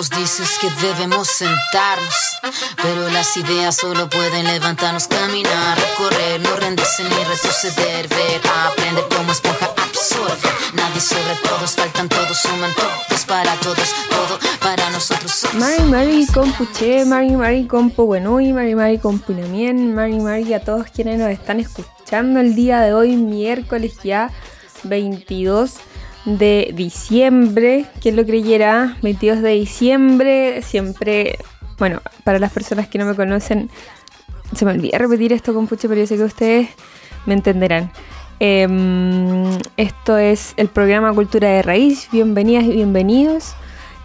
nos dices que debemos sentarnos, pero las ideas solo pueden levantarnos, caminar, correr, no rendirse ni retroceder, ver, aprender como esponja, absorber. Nadie sobre todos, faltan todos, suman todos para todos, todo para nosotros. Mari Mari Compuche, Mari Mari Compu Buenui, Mari Mari Compunamien, Mari Mari a todos quienes nos están escuchando el día de hoy, miércoles ya 22 de diciembre. ¿Quién lo creyera? 22 de diciembre. Siempre, bueno, para las personas que no me conocen, se me olvida repetir esto con Puche, pero yo sé que ustedes me entenderán. Em, esto es el programa Cultura de Raíz. Bienvenidas y bienvenidos.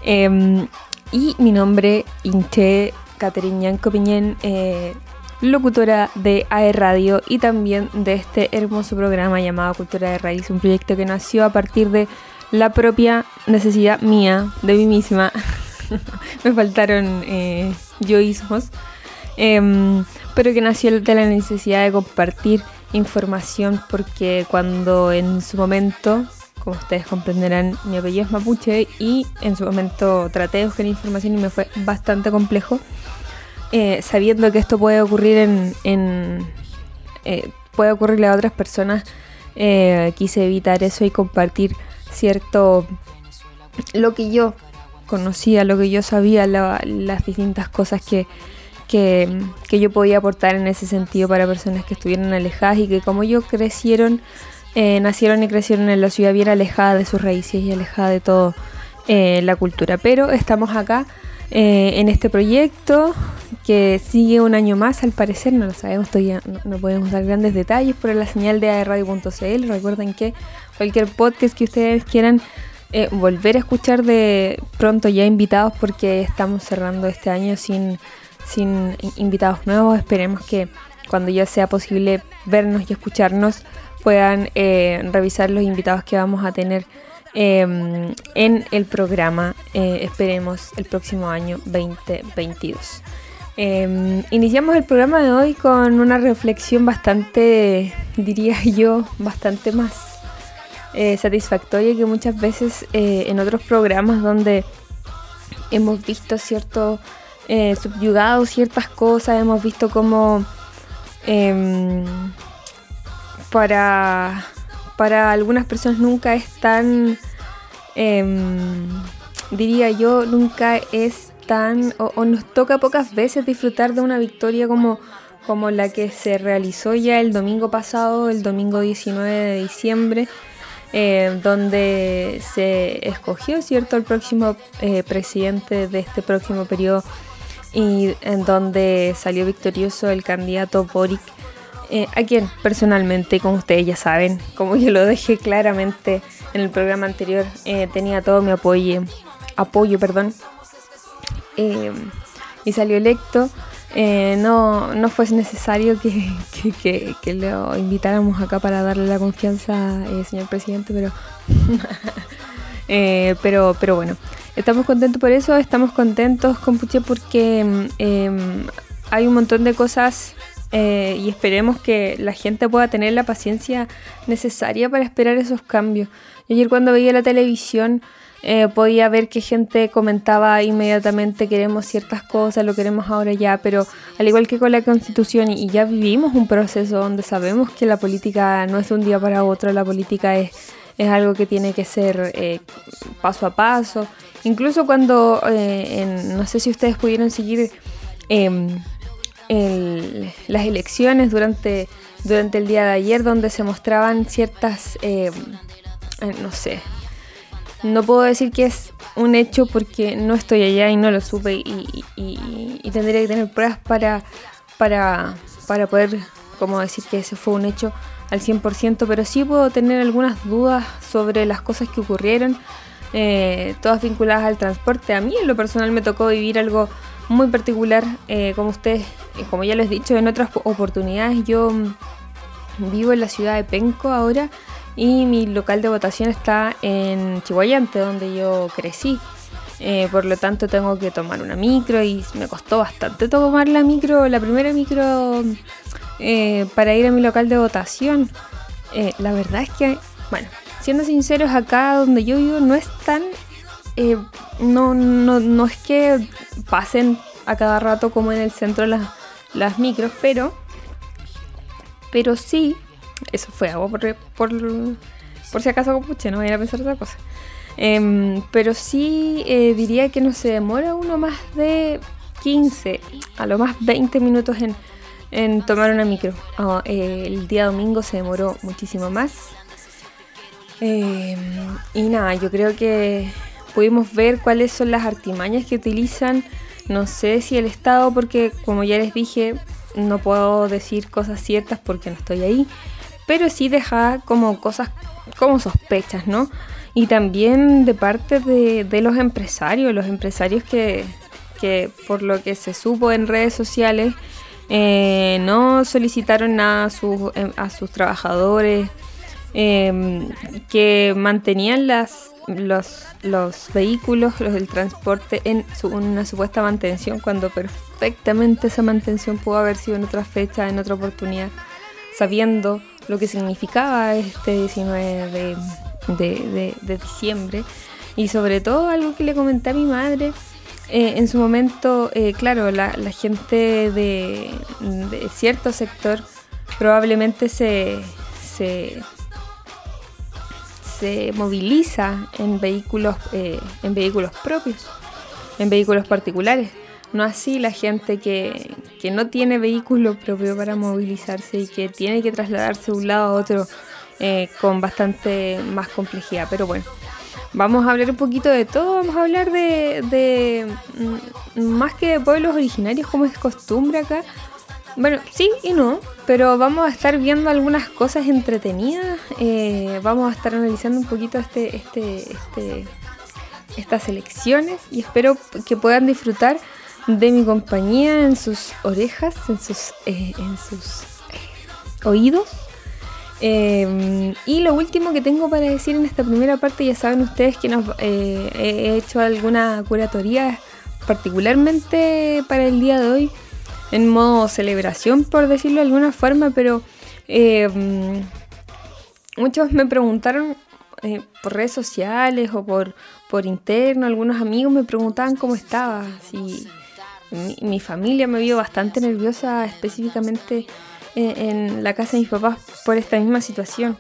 Em, y mi nombre, Inche Caterina Piñén, eh, locutora de AE Radio y también de este hermoso programa llamado Cultura de Raíz, un proyecto que nació a partir de la propia necesidad mía, de mí misma. Me faltaron eh, yoísmos, em, pero que nació de la necesidad de compartir información porque cuando en su momento, como ustedes comprenderán, mi apellido es mapuche y en su momento traté de buscar información y me fue bastante complejo. Eh, sabiendo que esto puede ocurrir en, eh, puede ocurrirle a otras personas, eh, quise evitar eso y compartir cierto lo que yo conocía, lo que yo sabía, las distintas cosas que, que, yo podía aportar en ese sentido para personas que estuvieran alejadas y que como yo crecieron, nacieron y crecieron en la ciudad bien alejada de sus raíces y alejada de todo la cultura. Pero estamos acá en este proyecto que sigue un año más, al parecer, no lo sabemos, todavía no, podemos dar grandes detalles, por la señal de radio.cl. Recuerden que cualquier podcast que ustedes quieran eh, volver a escuchar de pronto ya invitados, porque estamos cerrando este año sin, sin invitados nuevos. Esperemos que cuando ya sea posible vernos y escucharnos, puedan eh, revisar los invitados que vamos a tener em, en el programa, eh, esperemos, el próximo año 2022. Em, iniciamos el programa de hoy con una reflexión bastante, diría yo, bastante más eh, satisfactoria que muchas veces eh, en otros programas donde hemos visto cierto subyugado ciertas cosas, hemos visto como em, para, para algunas personas nunca es tan, em, diría yo, nunca es o, nos toca pocas veces disfrutar de una victoria como, como la que se realizó ya el domingo pasado, el domingo 19 de diciembre, eh, donde se escogió, ¿cierto?, el próximo eh, presidente de este próximo periodo y en donde salió victorioso el candidato Boric, eh, a quien personalmente, como ustedes ya saben, como yo lo dejé claramente en el programa anterior, tenía todo mi apoyo, apoyo, perdón, eh, y salió electo, eh, no, no fue necesario que, que, lo invitáramos acá para darle la confianza, eh, señor presidente, pero, pero, pero bueno, estamos contentos por eso, estamos contentos con Puche porque em, hay un montón de cosas y esperemos que la gente pueda tener la paciencia necesaria para esperar esos cambios. ayer cuando veía la televisión eh, podía ver que gente comentaba inmediatamente queremos ciertas cosas, lo queremos ahora ya, pero al igual que con la constitución y ya vivimos un proceso donde sabemos que la política no es de un día para otro, la política es, es algo que tiene que ser eh, paso a paso. Incluso cuando, eh, no sé si ustedes pudieron seguir em, las elecciones durante, durante el día de ayer, donde se mostraban ciertas, em, no sé, no puedo decir que es un hecho porque no estoy allá y no lo supe y, tendría que tener pruebas para, para, para poder como decir que ese fue un hecho al 100%, pero sí puedo tener algunas dudas sobre las cosas que ocurrieron, eh, todas vinculadas al transporte. A mí en lo personal me tocó vivir algo muy particular, eh, como ustedes, eh, como ya les he dicho en otras oportunidades, yo vivo en la ciudad de Penco ahora y mi local de votación está en Chihuayante, donde yo crecí. Eh, por lo tanto tengo que tomar una micro y me costó bastante tomar la micro, la primera micro eh, para ir a mi local de votación. La verdad es que, bueno, siendo sinceros, acá donde yo vivo no es tan no, no, no es que pasen a cada rato como en el centro las, micros, pero, pero sí, eso fue algo por, por, por si acaso puche, no voy a pensar otra cosa. Em, pero sí eh, diría que no se demora uno más de 15, a lo más 20 minutos en, en tomar una micro. Ah, eh, el día domingo se demoró muchísimo más. Em, y nada, yo creo que pudimos ver cuáles son las artimañas que utilizan. No sé si el Estado, porque como ya les dije, no puedo decir cosas ciertas porque no estoy ahí, pero sí deja como cosas como sospechas, ¿no? Y también de parte de, los empresarios, los empresarios que, por lo que se supo en redes sociales eh, no solicitaron nada a sus, em, a sus trabajadores, em, que mantenían las, los, los vehículos, los del transporte en una supuesta mantención, cuando perfectamente esa mantención pudo haber sido en otra fecha, en otra oportunidad, sabiendo lo que significaba este 19 de de, diciembre. Y sobre todo algo que le comenté a mi madre, eh, en su momento, eh, claro, la, gente de, cierto sector probablemente se, se, moviliza en vehículos, eh, en vehículos propios, en vehículos particulares. No así la gente que, que no tiene vehículo propio para movilizarse y que tiene que trasladarse de un lado a otro eh, con bastante más complejidad. Pero bueno, vamos a hablar un poquito de todo, vamos a hablar de, mm, más que de pueblos originarios como es costumbre acá. Bueno, sí y no, pero vamos a estar viendo algunas cosas entretenidas, eh, vamos a estar analizando un poquito este, este, este, estas elecciones y espero que puedan disfrutar de mi compañía en sus orejas, en sus, eh, en sus oídos. Em, y lo último que tengo para decir en esta primera parte, ya saben ustedes que nos, eh, he hecho alguna curatoría particularmente para el día de hoy, en modo celebración, por decirlo de alguna forma, pero em, muchos me preguntaron eh, por redes sociales o por, por interno, algunos amigos me preguntaban cómo estaba, si mi, mi familia me vio bastante nerviosa específicamente en, la casa de mis papás por esta misma situación.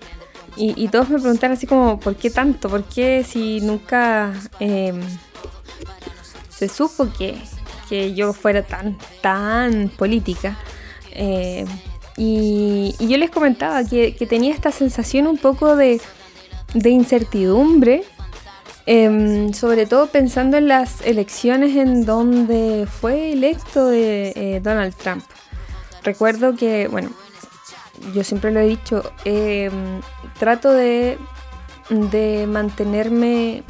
Y, todos me preguntaron así como, ¿por qué tanto? ¿Por qué si nunca em, se supo que, yo fuera tan, tan política? Em, y, yo les comentaba que, tenía esta sensación un poco de, incertidumbre, em, sobre todo pensando en las elecciones en donde fue electo de, eh, Donald Trump recuerdo que, bueno, yo siempre lo he dicho, em, trato de, mantenerme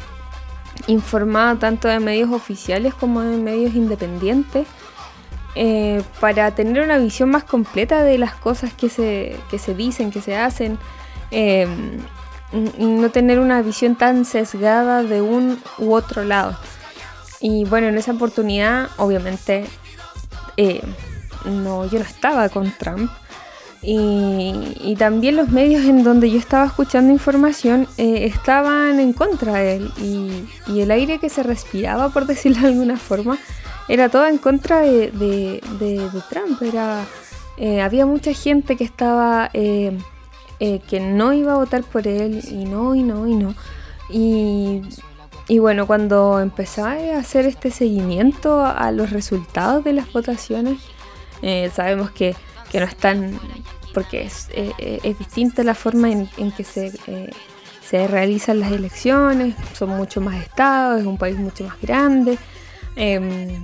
informada tanto de medios oficiales como de medios independientes eh, para tener una visión más completa de las cosas que se, se dicen, que se hacen. Em, y no tener una visión tan sesgada de un u otro lado. Y bueno, en esa oportunidad, obviamente, eh, no, yo no estaba con Trump. Y, también los medios en donde yo estaba escuchando información eh, estaban en contra de él. Y, el aire que se respiraba, por decirlo de alguna forma, era todo en contra de, Trump. Era, eh, había mucha gente que estaba, eh, que no iba a votar por él, y no, y no, y no. Y, y bueno, cuando empecé a hacer este seguimiento a los resultados de las votaciones, eh, sabemos que, no están, porque es, eh, eh, es distinta la forma en, que se, se realizan las elecciones, son mucho más estados, es un país mucho más grande. Em,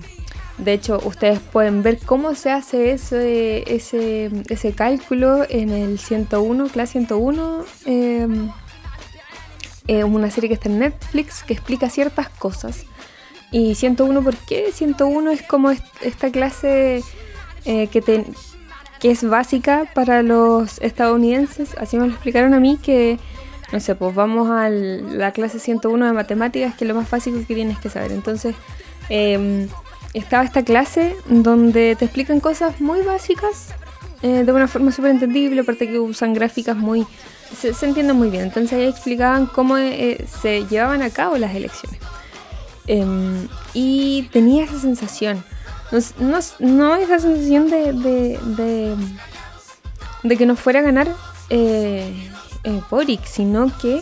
de hecho, ustedes pueden ver cómo se hace ese, ese, ese cálculo en el 101, clase 101. Em, una serie que está en Netflix que explica ciertas cosas. Y 101, ¿por qué? 101 es como esta clase eh, que, que es básica para los estadounidenses. Así me lo explicaron a mí que, no sé, pues vamos a la clase 101 de matemáticas, que es lo más fácil que tienes que saber. Entonces, em, estaba esta clase donde te explican cosas muy básicas eh, de una forma súper entendible, aparte que usan gráficas muy... Se, entiende muy bien. Entonces ahí explicaban cómo eh, se llevaban a cabo las elecciones. Em, y tenía esa sensación. No, esa sensación de, de, de, que no fuera a ganar eh, eh, Boric, sino que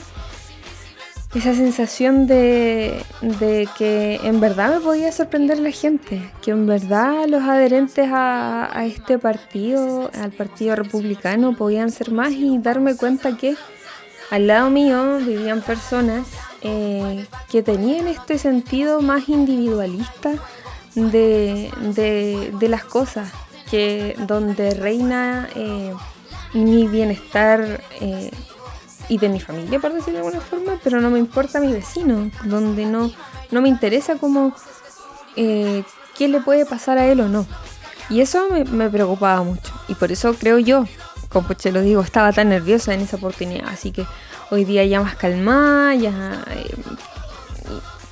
esa sensación de, de, que en verdad me podía sorprender la gente, que en verdad los adherentes a, a, este partido, al Partido Republicano, podían ser más y darme cuenta que al lado mío vivían personas eh, que tenían este sentido más individualista de, de, las cosas, que donde reina eh, mi bienestar eh, y de mi familia, por decirlo de alguna forma, pero no me importa mi vecino, donde no, no me interesa cómo, qué le puede pasar a él o no. Y eso me, me preocupaba mucho. Y por eso creo yo, como te lo digo, estaba tan nerviosa en esa oportunidad. Así que hoy día ya más calmada, ya eh,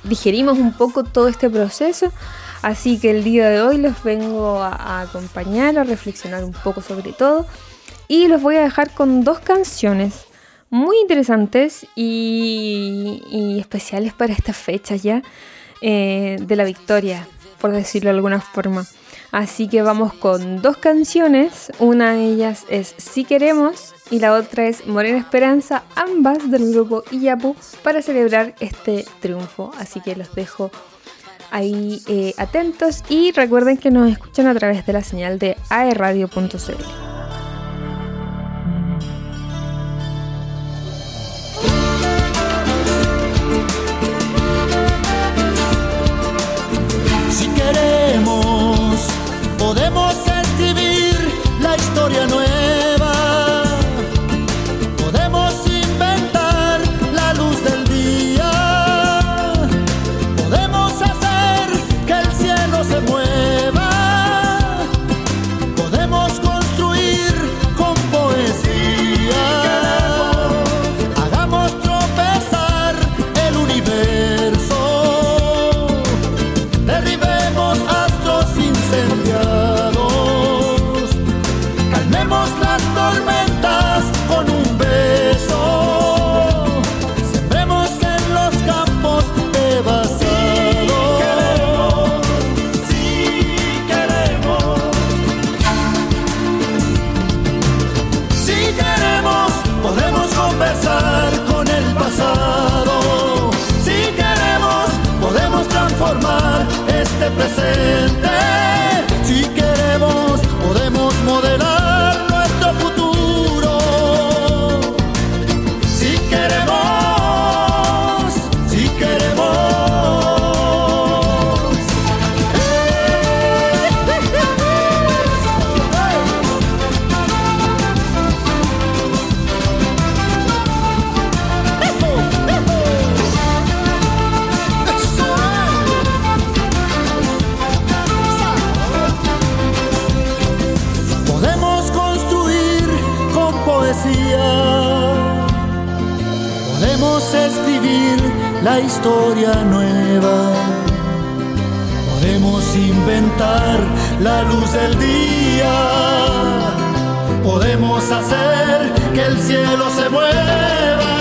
digerimos un poco todo este proceso. Así que el día de hoy los vengo a, acompañar, a reflexionar un poco sobre todo. Y los voy a dejar con dos canciones muy interesantes y, especiales para estas fechas ya eh, de la victoria, por decirlo de alguna forma. Así que vamos con dos canciones. Una de ellas es Si Queremos y la otra es Morena Esperanza, ambas del grupo Iyapu, para celebrar este triunfo. Así que los dejo ahí eh, atentos y recuerden que nos escuchan a través de la señal de aerradio.cl. conversar. Podemos inventar la luz del día. Podemos hacer que el cielo se mueva.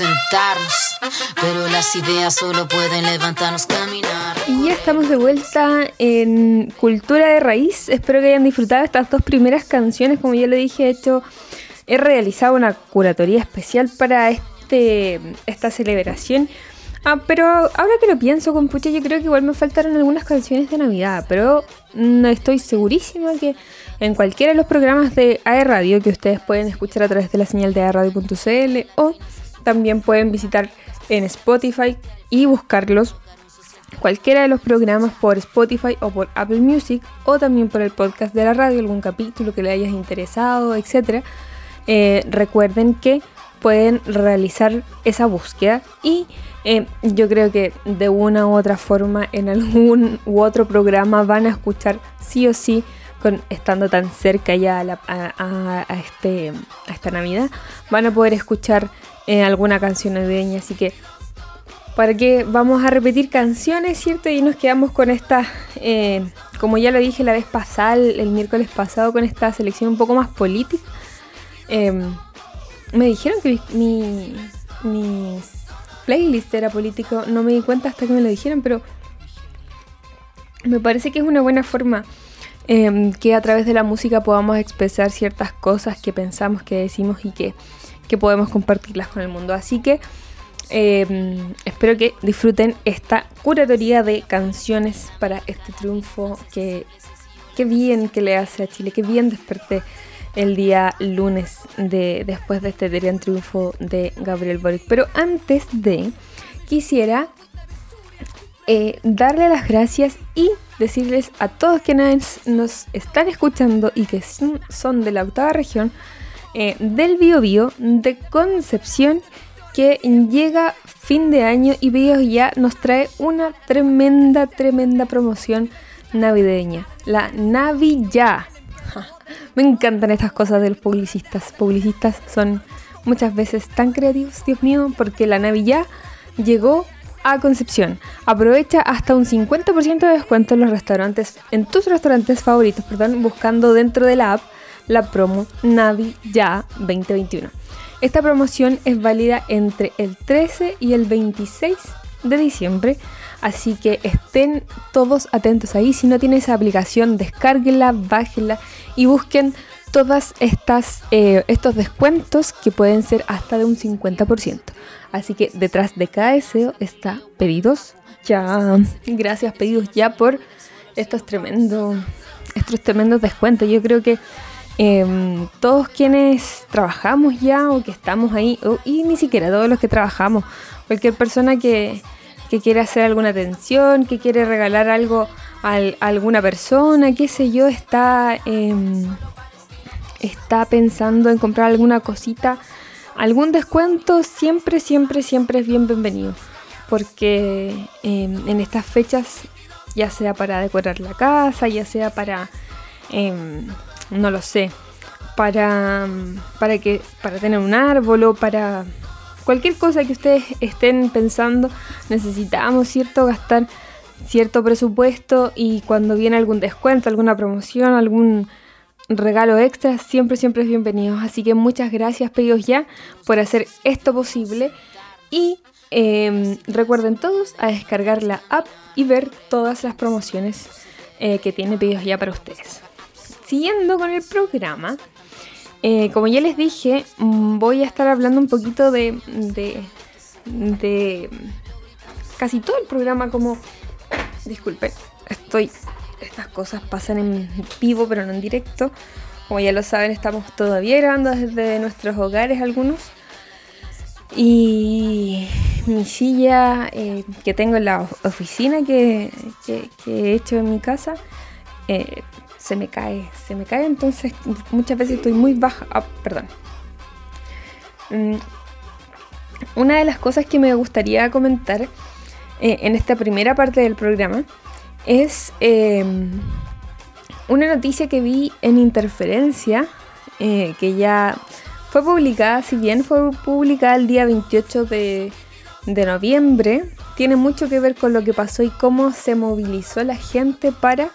Sentarnos, pero las ideas solo pueden levantarnos, caminar. Y ya estamos de vuelta en Cultura de Raíz. Espero que hayan disfrutado estas dos primeras canciones. Como ya lo dije, he hecho, he realizado una curatoría especial para este, esta celebración. Ah, pero ahora que lo pienso, con pucha, yo creo que igual me faltaron algunas canciones de Navidad, pero no estoy segurísima que en cualquiera de los programas de AE Radio que ustedes pueden escuchar a través de la señal de aeradio.cl o también pueden visitar en Spotify y buscarlos cualquiera de los programas por Spotify o por Apple Music o también por el podcast de la radio, algún capítulo que les hayas interesado, etc. Eh, recuerden que pueden realizar esa búsqueda y eh, yo creo que de una u otra forma en algún u otro programa van a escuchar sí o sí con, estando tan cerca ya a, este, a esta Navidad, van a poder escuchar eh, alguna canción navideña. Así que, ¿para qué vamos a repetir canciones, cierto? Y nos quedamos con esta, eh, como ya lo dije la vez pasada, el, miércoles pasado, con esta selección un poco más política. Em, me dijeron que mi, mi playlist era político, no me di cuenta hasta que me lo dijeron, pero me parece que es una buena forma Em, que a través de la música podamos expresar ciertas cosas que pensamos, que decimos y que, podemos compartirlas con el mundo. Así que em, espero que disfruten esta curatoría de canciones para este triunfo que, qué bien que le hace a Chile, qué bien desperté el día lunes de, después de este gran triunfo de Gabriel Boric. Pero antes de, quisiera eh, darle las gracias y decirles a todos quienes nos están escuchando y que son de la octava región eh, del Bio, de Concepción que llega fin de año y Bio ya nos trae una tremenda, tremenda promoción navideña. La Navi Ya. Me encantan estas cosas de los publicistas. Publicistas son muchas veces tan creativos, Dios mío, porque la Navi Ya llegó a Concepción. Aprovecha hasta un 50% de descuento en los restaurantes, en tus restaurantes favoritos, perdón, buscando dentro de la app la promo Navi Ya 2021. Esta promoción es válida entre el 13 y el 26 de diciembre, así que estén todos atentos ahí. Si no tienes esa aplicación, descárguenla, bájenla y busquen todas estas eh, estos descuentos que pueden ser hasta de un 50%. Así que detrás de cada deseo está pedidos ya. Gracias pedidos ya por estos tremendos estos tremendos descuentos. Yo creo que em, todos quienes trabajamos ya o que estamos ahí, y ni siquiera todos los que trabajamos, cualquier persona que, que quiere hacer alguna atención, que quiere regalar algo a, alguna persona, qué sé yo, está, em, está pensando en comprar alguna cosita algún descuento siempre, siempre, siempre es bienvenido. Porque em, en estas fechas, ya sea para decorar la casa, ya sea para, no lo sé, para, para, que, para tener un árbol o para cualquier cosa que ustedes estén pensando, necesitamos, ¿cierto? Gastar cierto presupuesto y cuando viene algún descuento, alguna promoción, algún regalo extra, siempre, siempre es bienvenido. Así que muchas gracias, pedidos ya, por hacer esto posible. Y em, recuerden todos a descargar la app y ver todas las promociones eh, que tiene pedidos ya para ustedes. Siguiendo con el programa, eh, como ya les dije, mm, voy a estar hablando un poquito de, casi todo el programa como... Disculpen, estoy estas cosas pasan en vivo, pero no en directo. Como ya lo saben, estamos todavía grabando desde nuestros hogares algunos. Y mi silla eh, que tengo en la oficina que, he hecho en mi casa eh, se me cae, se me cae, entonces muchas veces estoy muy baja. Ah, perdón. Mm, una de las cosas que me gustaría comentar eh, en esta primera parte del programa es em, una noticia que vi en Interferencia, eh, que ya fue publicada, si bien fue publicada el día 28 de, noviembre, tiene mucho que ver con lo que pasó y cómo se movilizó la gente para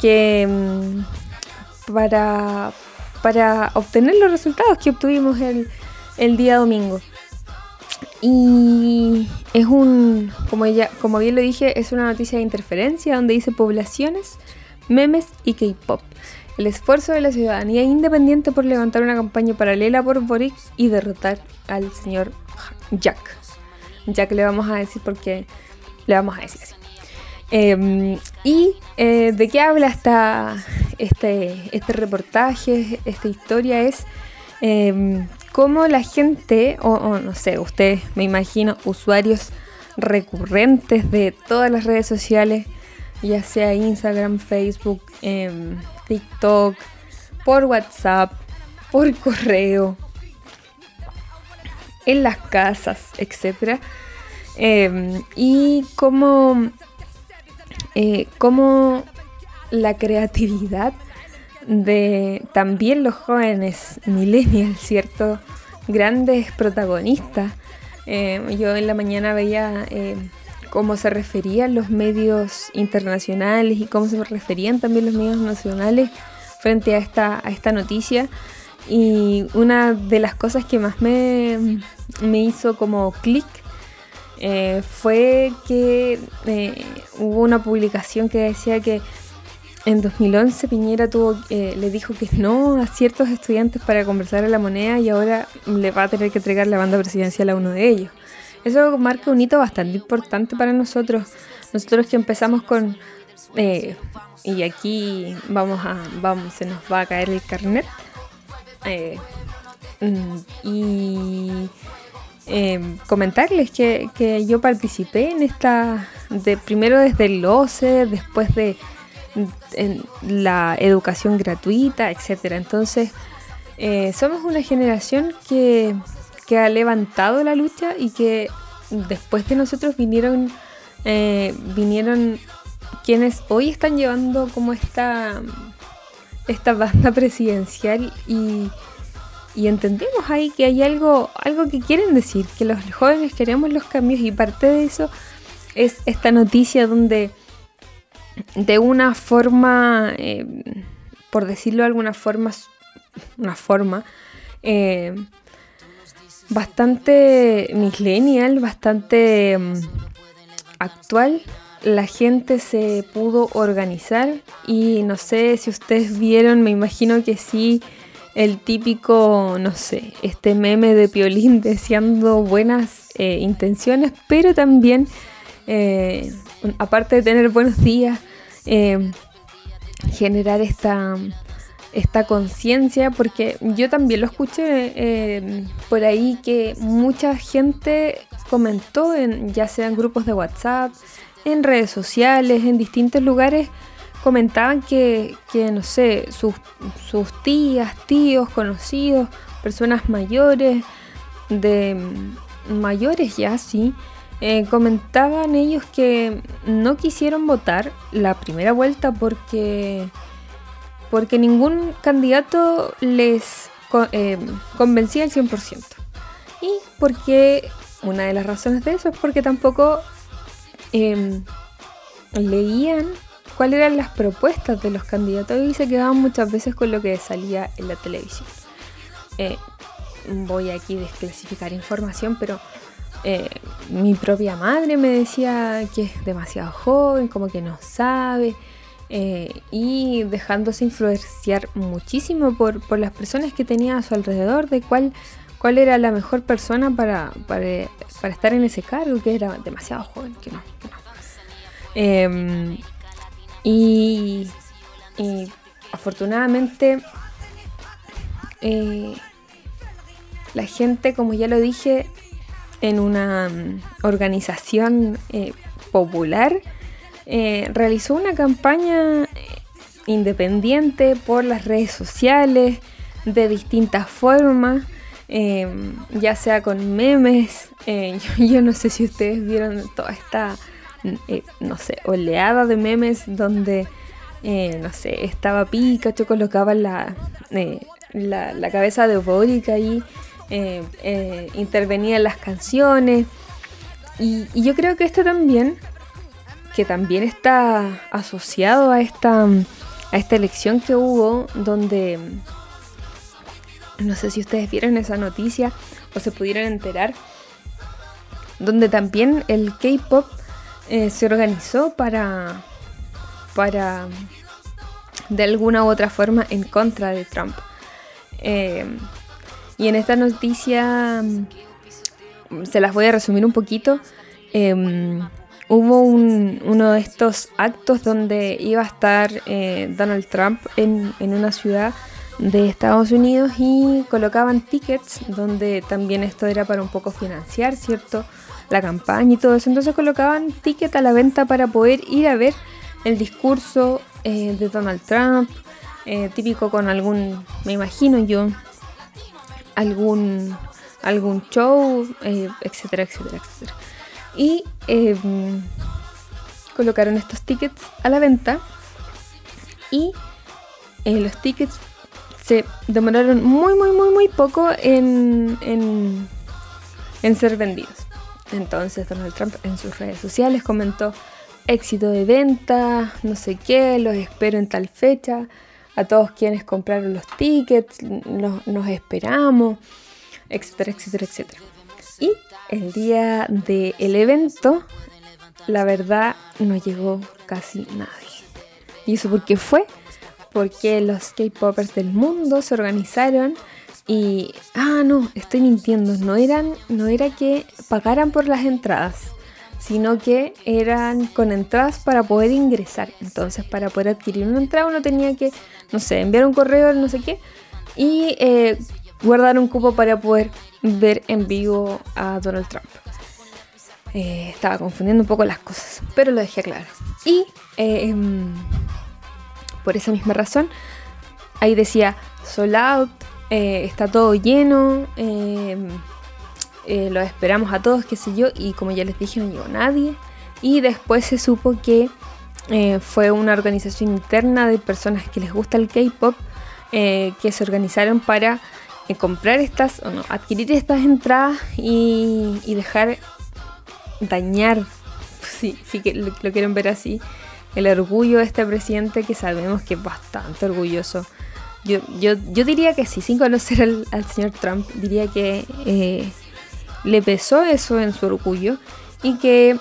que em, para, para obtener los resultados que obtuvimos el, el día domingo. Y es un, como, ya, como bien lo dije, es una noticia de interferencia donde dice poblaciones, memes y K-pop. El esfuerzo de la ciudadanía independiente por levantar una campaña paralela por Boric y derrotar al señor Jack. Jack le vamos a decir porque le vamos a decir así. Em, ¿Y eh, de qué habla esta, este, este reportaje, esta historia? Es em, cómo la gente, o, no sé, ustedes me imagino, usuarios recurrentes de todas las redes sociales, ya sea Instagram, Facebook, em, TikTok, por WhatsApp, por correo, en las casas, etc. y cómo eh, cómo la creatividad de también los jóvenes millennials, ¿cierto? Grandes protagonistas. Eh, yo en la mañana veía eh, cómo se referían los medios internacionales y cómo se referían también los medios nacionales frente a esta, a esta noticia. Y una de las cosas que más me, me hizo como clic eh, fue que eh, hubo una publicación que decía que en 2011 Piñera tuvo, eh, le dijo que no a ciertos estudiantes para conversar a la moneda y ahora le va a tener que entregar la banda presidencial a uno de ellos. Eso marca un hito bastante importante para nosotros. Nosotros que empezamos con... y aquí vamos a, vamos, se nos va a caer el carnet. Mm, y Em, comentarles que, yo participé en esta, de, primero desde el OCE, después de la educación gratuita, etc. Entonces, eh, somos una generación que, ha levantado la lucha y que después de nosotros vinieron, eh, vinieron quienes hoy están llevando como esta, esta banda presidencial y y entendemos ahí que hay algo, algo que quieren decir, que los jóvenes queremos los cambios y parte de eso es esta noticia donde de una forma, eh, por decirlo de alguna forma, una forma eh, bastante millennial, bastante mm, actual, la gente se pudo organizar y no sé si ustedes vieron, me imagino que sí el típico, no sé, este meme de Piolín deseando buenas eh, intenciones, pero también, eh, aparte de tener buenos días, eh, generar esta, esta conciencia, porque yo también lo escuché por ahí que mucha gente comentó, en, ya sea en grupos de WhatsApp, en redes sociales, en distintos lugares, comentaban que, no sé, sus, tías, tíos, conocidos, personas mayores, de mayores ya, sí, eh, comentaban ellos que no quisieron votar la primera vuelta porque, porque ningún candidato les eh, convencía al 100%. Y porque una de las razones de eso es porque tampoco em, leían cuáles eran las propuestas de los candidatos y se quedaban muchas veces con lo que salía en la televisión. Eh, voy aquí a desclasificar información, pero eh, mi propia madre me decía que es demasiado joven, como que no sabe, eh, y dejándose influenciar muchísimo por, las personas que tenía a su alrededor, de cuál, cuál era la mejor persona para, para, estar en ese cargo, que era demasiado joven, que no. Que no. Y, afortunadamente eh, la gente, como ya lo dije, en una mm, organización eh, popular, eh, realizó una campaña independiente por las redes sociales, de distintas formas, ya sea con memes. yo, no sé si ustedes vieron toda esta eh, no sé, oleada de memes donde, eh, no sé, estaba Pikachu, colocaba la, eh, la, la, cabeza de Boric ahí, intervenía en las canciones. Y, yo creo que esto también, que también está asociado a esta, a esta elección que hubo, donde, no sé si ustedes vieron esa noticia, o se pudieron enterar, donde también el K-Pop eh, se organizó para, para, de alguna u otra forma, en contra de Trump. Eh, y en esta noticia mm, se las voy a resumir un poquito. Em, hubo uno de estos actos donde iba a estar eh, Donald Trump en, en, una ciudad de Estados Unidos y colocaban tickets donde también esto era para un poco financiar, ¿cierto? La campaña y todo eso. Entonces colocaban tickets a la venta para poder ir a ver el discurso eh, de Donald Trump, eh, típico con algún, me imagino yo, algún, algún show, etcétera, etcétera, etcétera y em, colocaron estos tickets a la venta y eh, los tickets se demoraron muy muy muy muy poco en, en, en ser vendidos. Entonces Donald Trump en sus redes sociales comentó éxito de venta, no sé qué, los espero en tal fecha, a todos quienes compraron los tickets, nos esperamos, etcétera, etcétera, etcétera. Y el día del evento, la verdad, no llegó casi nadie. ¿Y eso por qué fue? Porque los K-Popers del mundo se organizaron y... Ah, no, estoy mintiendo. No, eran, no era que pagaran por las entradas, sino que eran con entradas para poder ingresar. Entonces, para poder adquirir una entrada uno tenía que, no sé, enviar un correo, no sé qué, y eh, guardar un cupo para poder ver en vivo a Donald Trump. Eh, estaba confundiendo un poco las cosas, pero lo dejé claro. Y eh, em, por esa misma razón, ahí decía sold out, eh, está todo lleno, em, lo esperamos a todos, qué sé yo, y como ya les dije, no llegó nadie. Y después se supo que fue una organización interna de personas que les gusta el K-pop que se organizaron para comprar estas, o no, adquirir estas entradas y, dejar dañar, si sí, que lo, quieren ver así, el orgullo de este presidente que sabemos que es bastante orgulloso. Yo, yo, yo diría que sí, sin conocer al, señor Trump, diría que eh, le pesó eso en su orgullo y que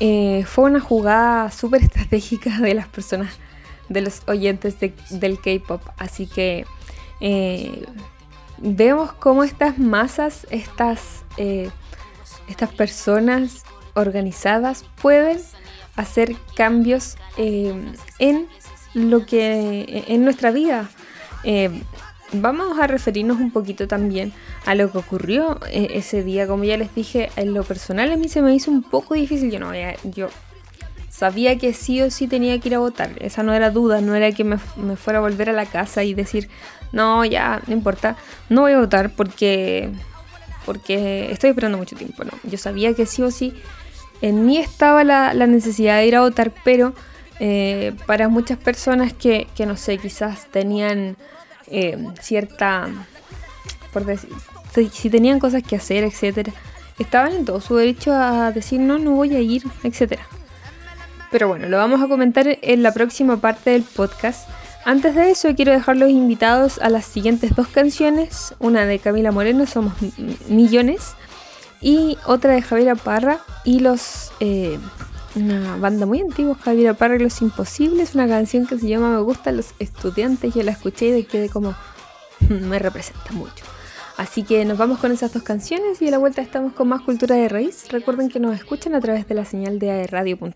eh, fue una jugada súper estratégica de las personas, de los oyentes del K-Pop. Así que eh, vemos cómo estas masas, estas, eh, estas personas organizadas pueden hacer cambios en lo que en nuestra vida. Eh, vamos a referirnos un poquito también a lo que ocurrió ese día. Como ya les dije, en lo personal a mí se me hizo un poco difícil. Yo no yo sabía que sí o sí tenía que ir a votar. Esa no era duda, no era que me, me fuera a volver a la casa y decir, no, ya, no importa, no voy a votar porque, porque estoy esperando mucho tiempo. No, yo sabía que sí o sí en mí estaba la, necesidad de ir a votar, pero eh, para muchas personas que, no sé, quizás tenían eh, cierta, por decir, si tenían cosas que hacer, etcétera, estaban en todo su derecho a decir no, no voy a ir, etcétera. Pero bueno, lo vamos a comentar en la próxima parte del podcast. Antes de eso, quiero dejarlos invitados a las siguientes dos canciones: una de Camila Moreno, Somos Millones, y otra de Javiera Parra y los. Eh, una banda muy antigua, Javiera Parra Los Imposibles, una canción que se llama Me gustan los estudiantes. Yo la escuché y quedé como. me representa mucho. Así que nos vamos con esas dos canciones y a la vuelta estamos con más cultura de raíz. Recuerden que nos escuchan a través de la señal de aerradio.cl.